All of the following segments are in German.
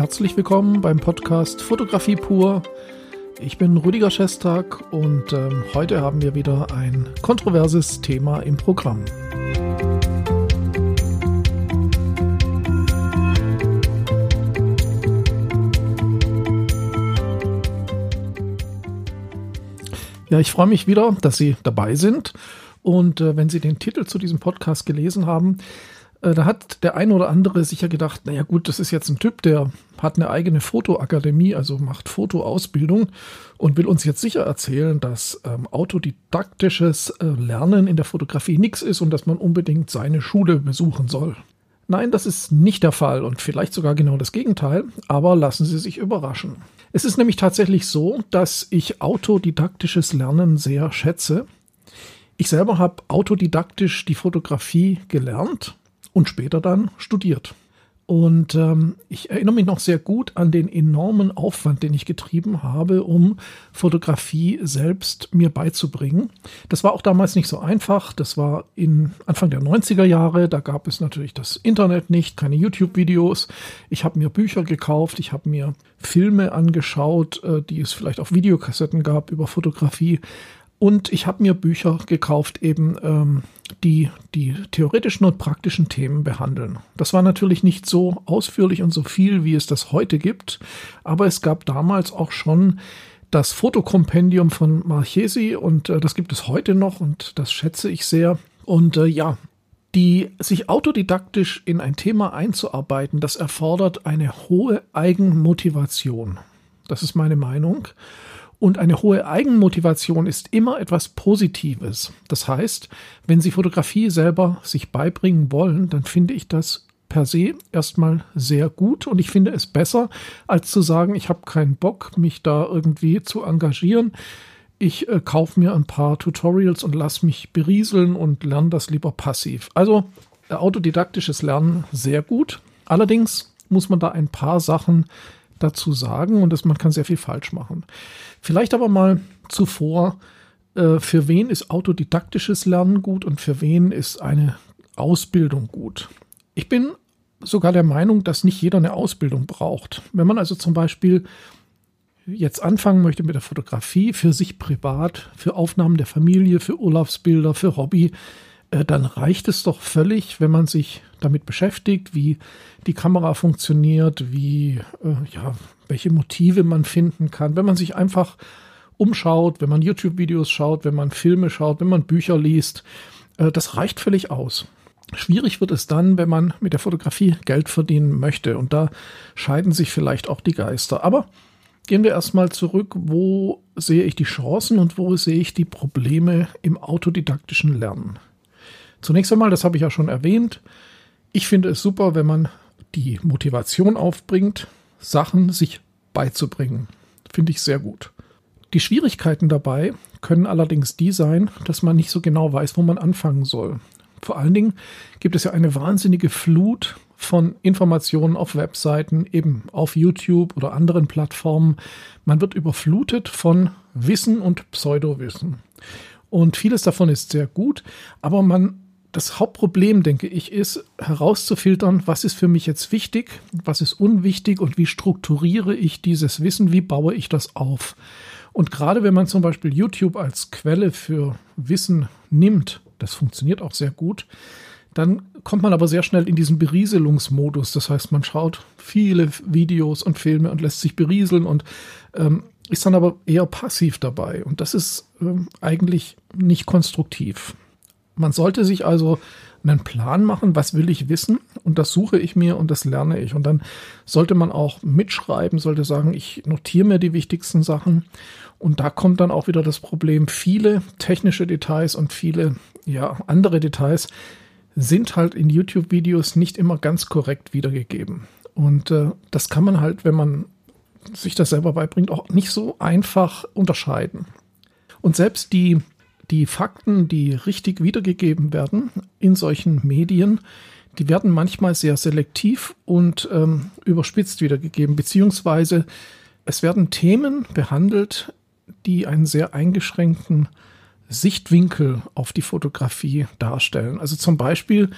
Herzlich willkommen beim Podcast Fotografie pur. Ich bin Rüdiger Schestag und ähm, heute haben wir wieder ein kontroverses Thema im Programm. Ja, ich freue mich wieder, dass Sie dabei sind. Und äh, wenn Sie den Titel zu diesem Podcast gelesen haben, äh, da hat der ein oder andere sicher gedacht, naja gut, das ist jetzt ein Typ, der hat eine eigene Fotoakademie, also macht Fotoausbildung und will uns jetzt sicher erzählen, dass ähm, autodidaktisches äh, Lernen in der Fotografie nichts ist und dass man unbedingt seine Schule besuchen soll. Nein, das ist nicht der Fall und vielleicht sogar genau das Gegenteil, aber lassen Sie sich überraschen. Es ist nämlich tatsächlich so, dass ich autodidaktisches Lernen sehr schätze. Ich selber habe autodidaktisch die Fotografie gelernt und später dann studiert. Und ähm, ich erinnere mich noch sehr gut an den enormen Aufwand, den ich getrieben habe, um Fotografie selbst mir beizubringen. Das war auch damals nicht so einfach. Das war in Anfang der 90er Jahre. Da gab es natürlich das Internet nicht, keine YouTube-Videos. Ich habe mir Bücher gekauft, ich habe mir Filme angeschaut, äh, die es vielleicht auf Videokassetten gab über Fotografie. Und ich habe mir Bücher gekauft, eben ähm, die die theoretischen und praktischen Themen behandeln. Das war natürlich nicht so ausführlich und so viel, wie es das heute gibt, aber es gab damals auch schon das Fotokompendium von Marchesi und äh, das gibt es heute noch und das schätze ich sehr. Und äh, ja, die sich autodidaktisch in ein Thema einzuarbeiten, das erfordert eine hohe Eigenmotivation. Das ist meine Meinung. Und eine hohe Eigenmotivation ist immer etwas Positives. Das heißt, wenn Sie Fotografie selber sich beibringen wollen, dann finde ich das per se erstmal sehr gut und ich finde es besser, als zu sagen, ich habe keinen Bock, mich da irgendwie zu engagieren. Ich äh, kaufe mir ein paar Tutorials und lasse mich berieseln und lerne das lieber passiv. Also äh, autodidaktisches Lernen sehr gut. Allerdings muss man da ein paar Sachen dazu sagen und das, man kann sehr viel falsch machen. Vielleicht aber mal zuvor, äh, für wen ist autodidaktisches Lernen gut und für wen ist eine Ausbildung gut. Ich bin sogar der Meinung, dass nicht jeder eine Ausbildung braucht. Wenn man also zum Beispiel jetzt anfangen möchte mit der Fotografie für sich privat, für Aufnahmen der Familie, für Urlaubsbilder, für Hobby, dann reicht es doch völlig, wenn man sich damit beschäftigt, wie die Kamera funktioniert, wie, äh, ja, welche Motive man finden kann. Wenn man sich einfach umschaut, wenn man YouTube-Videos schaut, wenn man Filme schaut, wenn man Bücher liest, äh, das reicht völlig aus. Schwierig wird es dann, wenn man mit der Fotografie Geld verdienen möchte. Und da scheiden sich vielleicht auch die Geister. Aber gehen wir erstmal zurück, wo sehe ich die Chancen und wo sehe ich die Probleme im autodidaktischen Lernen. Zunächst einmal, das habe ich ja schon erwähnt, ich finde es super, wenn man die Motivation aufbringt, Sachen sich beizubringen. Finde ich sehr gut. Die Schwierigkeiten dabei können allerdings die sein, dass man nicht so genau weiß, wo man anfangen soll. Vor allen Dingen gibt es ja eine wahnsinnige Flut von Informationen auf Webseiten, eben auf YouTube oder anderen Plattformen. Man wird überflutet von Wissen und Pseudowissen. Und vieles davon ist sehr gut, aber man das Hauptproblem, denke ich, ist herauszufiltern, was ist für mich jetzt wichtig, was ist unwichtig und wie strukturiere ich dieses Wissen, wie baue ich das auf. Und gerade wenn man zum Beispiel YouTube als Quelle für Wissen nimmt, das funktioniert auch sehr gut, dann kommt man aber sehr schnell in diesen Berieselungsmodus. Das heißt, man schaut viele Videos und Filme und lässt sich berieseln und ähm, ist dann aber eher passiv dabei. Und das ist ähm, eigentlich nicht konstruktiv. Man sollte sich also einen Plan machen, was will ich wissen und das suche ich mir und das lerne ich. Und dann sollte man auch mitschreiben, sollte sagen, ich notiere mir die wichtigsten Sachen. Und da kommt dann auch wieder das Problem, viele technische Details und viele ja, andere Details sind halt in YouTube-Videos nicht immer ganz korrekt wiedergegeben. Und äh, das kann man halt, wenn man sich das selber beibringt, auch nicht so einfach unterscheiden. Und selbst die die Fakten, die richtig wiedergegeben werden in solchen Medien, die werden manchmal sehr selektiv und ähm, überspitzt wiedergegeben, beziehungsweise es werden Themen behandelt, die einen sehr eingeschränkten Sichtwinkel auf die Fotografie darstellen. Also zum Beispiel,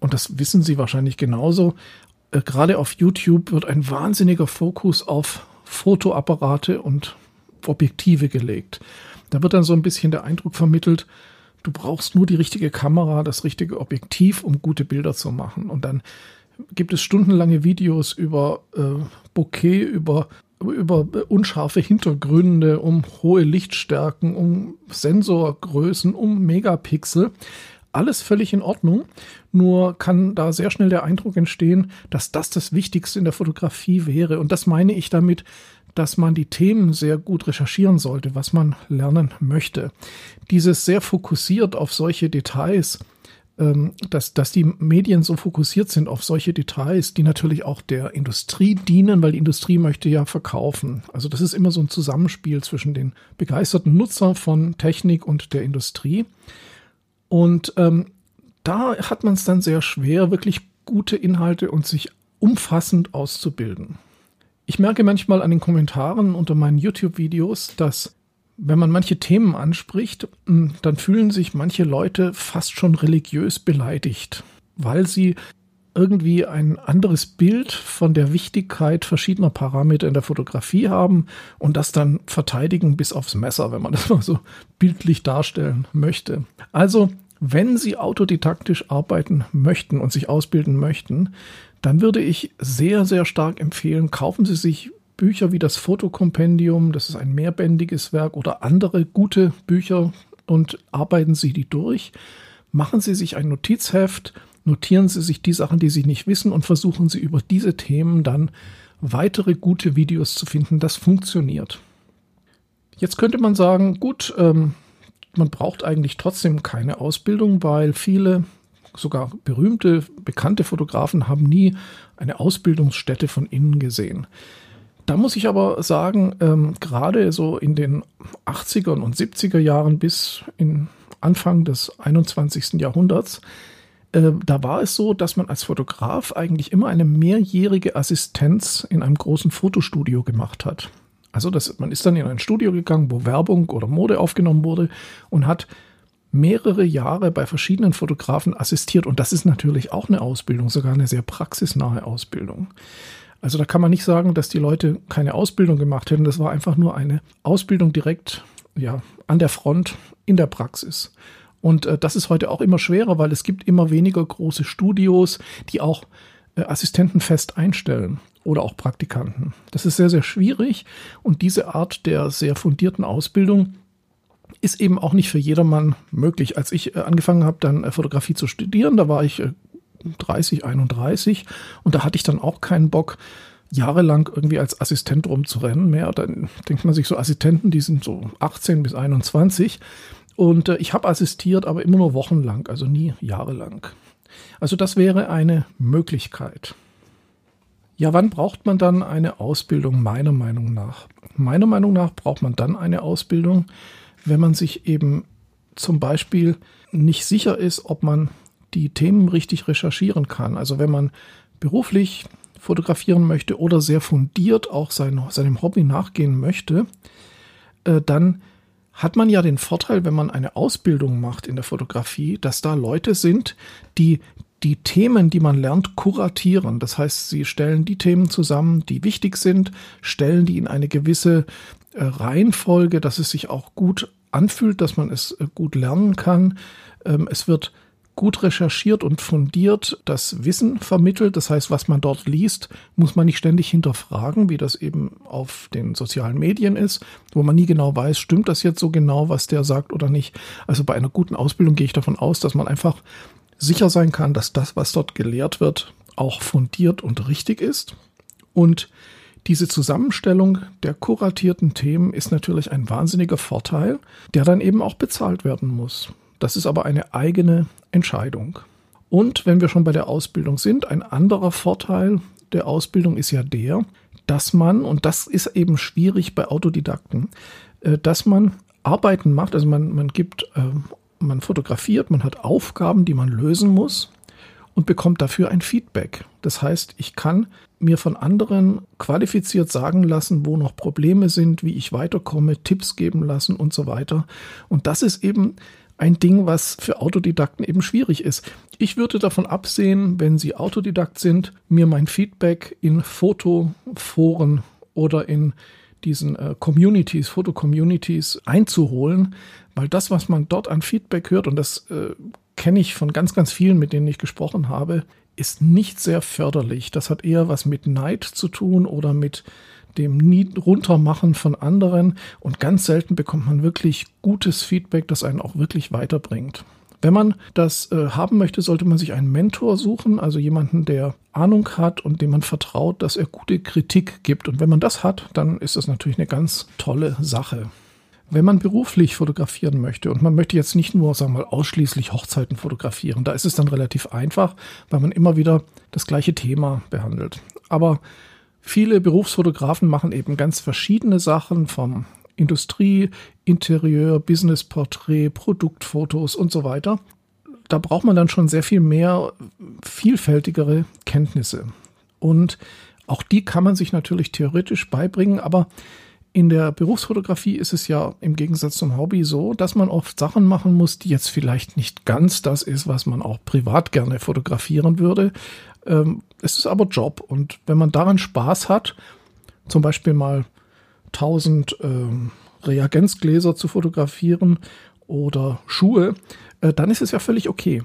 und das wissen Sie wahrscheinlich genauso, äh, gerade auf YouTube wird ein wahnsinniger Fokus auf Fotoapparate und Objektive gelegt. Da wird dann so ein bisschen der Eindruck vermittelt, du brauchst nur die richtige Kamera, das richtige Objektiv, um gute Bilder zu machen. Und dann gibt es stundenlange Videos über äh, Bokeh, über, über unscharfe Hintergründe, um hohe Lichtstärken, um Sensorgrößen, um Megapixel. Alles völlig in Ordnung. Nur kann da sehr schnell der Eindruck entstehen, dass das das Wichtigste in der Fotografie wäre. Und das meine ich damit, dass man die Themen sehr gut recherchieren sollte, was man lernen möchte. Dieses sehr fokussiert auf solche Details, ähm, dass, dass die Medien so fokussiert sind auf solche Details, die natürlich auch der Industrie dienen, weil die Industrie möchte ja verkaufen. Also das ist immer so ein Zusammenspiel zwischen den begeisterten Nutzern von Technik und der Industrie. Und ähm, da hat man es dann sehr schwer, wirklich gute Inhalte und sich umfassend auszubilden. Ich merke manchmal an den Kommentaren unter meinen YouTube-Videos, dass wenn man manche Themen anspricht, dann fühlen sich manche Leute fast schon religiös beleidigt, weil sie irgendwie ein anderes Bild von der Wichtigkeit verschiedener Parameter in der Fotografie haben und das dann verteidigen bis aufs Messer, wenn man das mal so bildlich darstellen möchte. Also, wenn Sie autodidaktisch arbeiten möchten und sich ausbilden möchten, dann würde ich sehr, sehr stark empfehlen, kaufen Sie sich Bücher wie das Fotokompendium, das ist ein mehrbändiges Werk oder andere gute Bücher und arbeiten Sie die durch. Machen Sie sich ein Notizheft, notieren Sie sich die Sachen, die Sie nicht wissen und versuchen Sie über diese Themen dann weitere gute Videos zu finden. Das funktioniert. Jetzt könnte man sagen, gut, ähm, man braucht eigentlich trotzdem keine Ausbildung, weil viele, sogar berühmte, bekannte Fotografen haben nie eine Ausbildungsstätte von innen gesehen. Da muss ich aber sagen, ähm, gerade so in den 80er und 70er Jahren bis in Anfang des 21. Jahrhunderts, äh, da war es so, dass man als Fotograf eigentlich immer eine mehrjährige Assistenz in einem großen Fotostudio gemacht hat. Also das, man ist dann in ein Studio gegangen, wo Werbung oder Mode aufgenommen wurde und hat mehrere Jahre bei verschiedenen Fotografen assistiert. Und das ist natürlich auch eine Ausbildung, sogar eine sehr praxisnahe Ausbildung. Also da kann man nicht sagen, dass die Leute keine Ausbildung gemacht hätten. Das war einfach nur eine Ausbildung direkt ja, an der Front in der Praxis. Und äh, das ist heute auch immer schwerer, weil es gibt immer weniger große Studios, die auch äh, Assistenten fest einstellen oder auch Praktikanten. Das ist sehr, sehr schwierig und diese Art der sehr fundierten Ausbildung ist eben auch nicht für jedermann möglich. Als ich äh, angefangen habe, dann äh, Fotografie zu studieren, da war ich äh, 30, 31 und da hatte ich dann auch keinen Bock, jahrelang irgendwie als Assistent rumzurennen mehr. Dann denkt man sich so, Assistenten, die sind so 18 bis 21 und äh, ich habe assistiert, aber immer nur wochenlang, also nie jahrelang. Also das wäre eine Möglichkeit. Ja, wann braucht man dann eine Ausbildung meiner Meinung nach? Meiner Meinung nach braucht man dann eine Ausbildung, wenn man sich eben zum Beispiel nicht sicher ist, ob man die Themen richtig recherchieren kann. Also wenn man beruflich fotografieren möchte oder sehr fundiert auch sein, seinem Hobby nachgehen möchte, äh, dann hat man ja den Vorteil, wenn man eine Ausbildung macht in der Fotografie, dass da Leute sind, die die Themen, die man lernt, kuratieren. Das heißt, sie stellen die Themen zusammen, die wichtig sind, stellen die in eine gewisse äh, Reihenfolge, dass es sich auch gut anfühlt, dass man es äh, gut lernen kann. Ähm, es wird gut recherchiert und fundiert das Wissen vermittelt. Das heißt, was man dort liest, muss man nicht ständig hinterfragen, wie das eben auf den sozialen Medien ist, wo man nie genau weiß, stimmt das jetzt so genau, was der sagt oder nicht. Also bei einer guten Ausbildung gehe ich davon aus, dass man einfach sicher sein kann, dass das, was dort gelehrt wird, auch fundiert und richtig ist. Und diese Zusammenstellung der kuratierten Themen ist natürlich ein wahnsinniger Vorteil, der dann eben auch bezahlt werden muss. Das ist aber eine eigene Entscheidung. Und wenn wir schon bei der Ausbildung sind, ein anderer Vorteil der Ausbildung ist ja der, dass man, und das ist eben schwierig bei Autodidakten, äh, dass man Arbeiten macht, also man, man gibt, äh, man fotografiert, man hat Aufgaben, die man lösen muss und bekommt dafür ein Feedback. Das heißt, ich kann mir von anderen qualifiziert sagen lassen, wo noch Probleme sind, wie ich weiterkomme, Tipps geben lassen und so weiter. Und das ist eben ein Ding, was für Autodidakten eben schwierig ist. Ich würde davon absehen, wenn Sie Autodidakt sind, mir mein Feedback in Fotoforen oder in diesen äh, Communities, Foto-Communities einzuholen, weil das, was man dort an Feedback hört, und das äh, kenne ich von ganz, ganz vielen, mit denen ich gesprochen habe, ist nicht sehr förderlich. Das hat eher was mit Neid zu tun oder mit dem Runtermachen von anderen und ganz selten bekommt man wirklich gutes Feedback, das einen auch wirklich weiterbringt. Wenn man das äh, haben möchte, sollte man sich einen Mentor suchen, also jemanden, der Ahnung hat und dem man vertraut, dass er gute Kritik gibt. Und wenn man das hat, dann ist das natürlich eine ganz tolle Sache. Wenn man beruflich fotografieren möchte und man möchte jetzt nicht nur, sagen wir mal, ausschließlich Hochzeiten fotografieren, da ist es dann relativ einfach, weil man immer wieder das gleiche Thema behandelt. Aber viele Berufsfotografen machen eben ganz verschiedene Sachen vom Industrie, Interieur, Businessporträt, Produktfotos und so weiter. Da braucht man dann schon sehr viel mehr vielfältigere Kenntnisse. Und auch die kann man sich natürlich theoretisch beibringen, aber in der Berufsfotografie ist es ja im Gegensatz zum Hobby so, dass man oft Sachen machen muss, die jetzt vielleicht nicht ganz das ist, was man auch privat gerne fotografieren würde. Ähm, es ist aber Job und wenn man daran Spaß hat, zum Beispiel mal 1000 ähm, Reagenzgläser zu fotografieren oder Schuhe, äh, dann ist es ja völlig okay.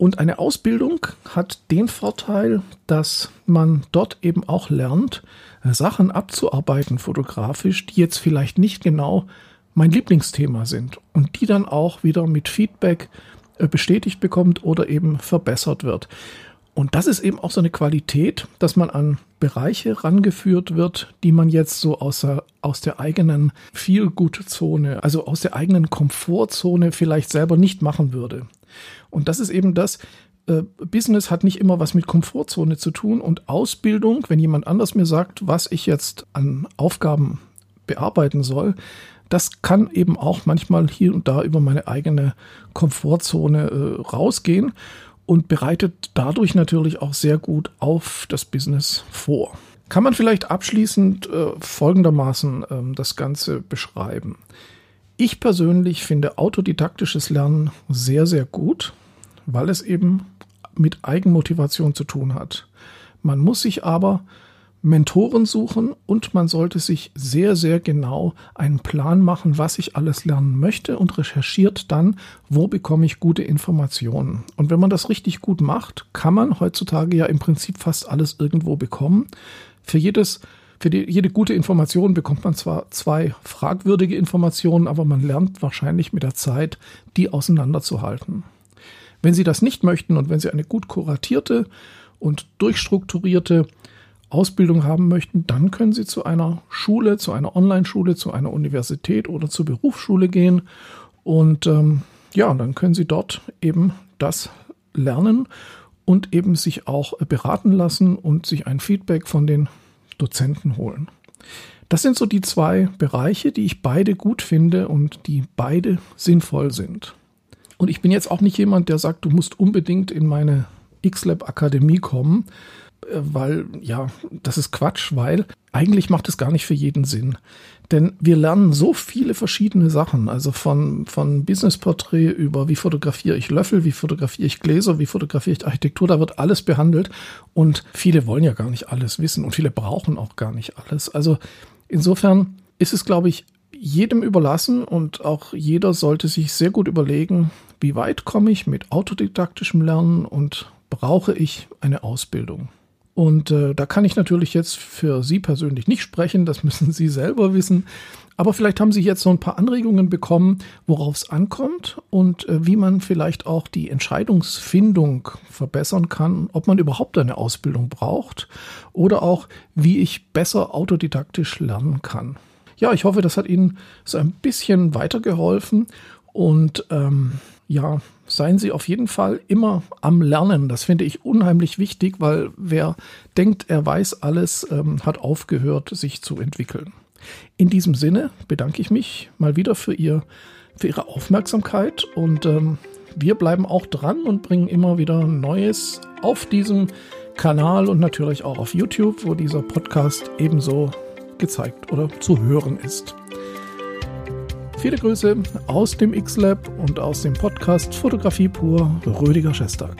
Und eine Ausbildung hat den Vorteil, dass man dort eben auch lernt, äh, Sachen abzuarbeiten fotografisch, die jetzt vielleicht nicht genau mein Lieblingsthema sind und die dann auch wieder mit Feedback äh, bestätigt bekommt oder eben verbessert wird. Und das ist eben auch so eine Qualität, dass man an Bereiche rangeführt wird, die man jetzt so aus der, aus der eigenen Feel-Good-Zone, also aus der eigenen Komfortzone vielleicht selber nicht machen würde. Und das ist eben das, äh, Business hat nicht immer was mit Komfortzone zu tun und Ausbildung, wenn jemand anders mir sagt, was ich jetzt an Aufgaben bearbeiten soll, das kann eben auch manchmal hier und da über meine eigene Komfortzone äh, rausgehen und bereitet dadurch natürlich auch sehr gut auf das Business vor. Kann man vielleicht abschließend äh, folgendermaßen äh, das Ganze beschreiben. Ich persönlich finde autodidaktisches Lernen sehr, sehr gut, weil es eben mit Eigenmotivation zu tun hat. Man muss sich aber Mentoren suchen und man sollte sich sehr, sehr genau einen Plan machen, was ich alles lernen möchte und recherchiert dann, wo bekomme ich gute Informationen. Und wenn man das richtig gut macht, kann man heutzutage ja im Prinzip fast alles irgendwo bekommen. Für jedes für die, jede gute Information bekommt man zwar zwei fragwürdige Informationen, aber man lernt wahrscheinlich mit der Zeit, die auseinanderzuhalten. Wenn Sie das nicht möchten und wenn Sie eine gut kuratierte und durchstrukturierte Ausbildung haben möchten, dann können Sie zu einer Schule, zu einer Online-Schule, zu einer Universität oder zur Berufsschule gehen. Und ähm, ja, dann können Sie dort eben das lernen und eben sich auch beraten lassen und sich ein Feedback von den Dozenten holen. Das sind so die zwei Bereiche, die ich beide gut finde und die beide sinnvoll sind. Und ich bin jetzt auch nicht jemand, der sagt, du musst unbedingt in meine XLab Akademie kommen, äh, weil ja, das ist Quatsch, weil eigentlich macht es gar nicht für jeden Sinn. Denn wir lernen so viele verschiedene Sachen, also von, von Business-Porträt über wie fotografiere ich Löffel, wie fotografiere ich Gläser, wie fotografiere ich Architektur, da wird alles behandelt und viele wollen ja gar nicht alles wissen und viele brauchen auch gar nicht alles. Also insofern ist es, glaube ich, jedem überlassen und auch jeder sollte sich sehr gut überlegen, wie weit komme ich mit autodidaktischem Lernen und brauche ich eine Ausbildung. Und äh, da kann ich natürlich jetzt für Sie persönlich nicht sprechen, das müssen Sie selber wissen. Aber vielleicht haben Sie jetzt so ein paar Anregungen bekommen, worauf es ankommt und äh, wie man vielleicht auch die Entscheidungsfindung verbessern kann, ob man überhaupt eine Ausbildung braucht oder auch, wie ich besser autodidaktisch lernen kann. Ja, ich hoffe, das hat Ihnen so ein bisschen weitergeholfen und ähm, ja, seien Sie auf jeden Fall immer am Lernen. Das finde ich unheimlich wichtig, weil wer denkt, er weiß alles, ähm, hat aufgehört, sich zu entwickeln. In diesem Sinne bedanke ich mich mal wieder für, ihr, für Ihre Aufmerksamkeit und ähm, wir bleiben auch dran und bringen immer wieder Neues auf diesem Kanal und natürlich auch auf YouTube, wo dieser Podcast ebenso gezeigt oder zu hören ist. Viele Grüße aus dem X-Lab und aus dem Podcast Fotografie pur, Rüdiger Schestag.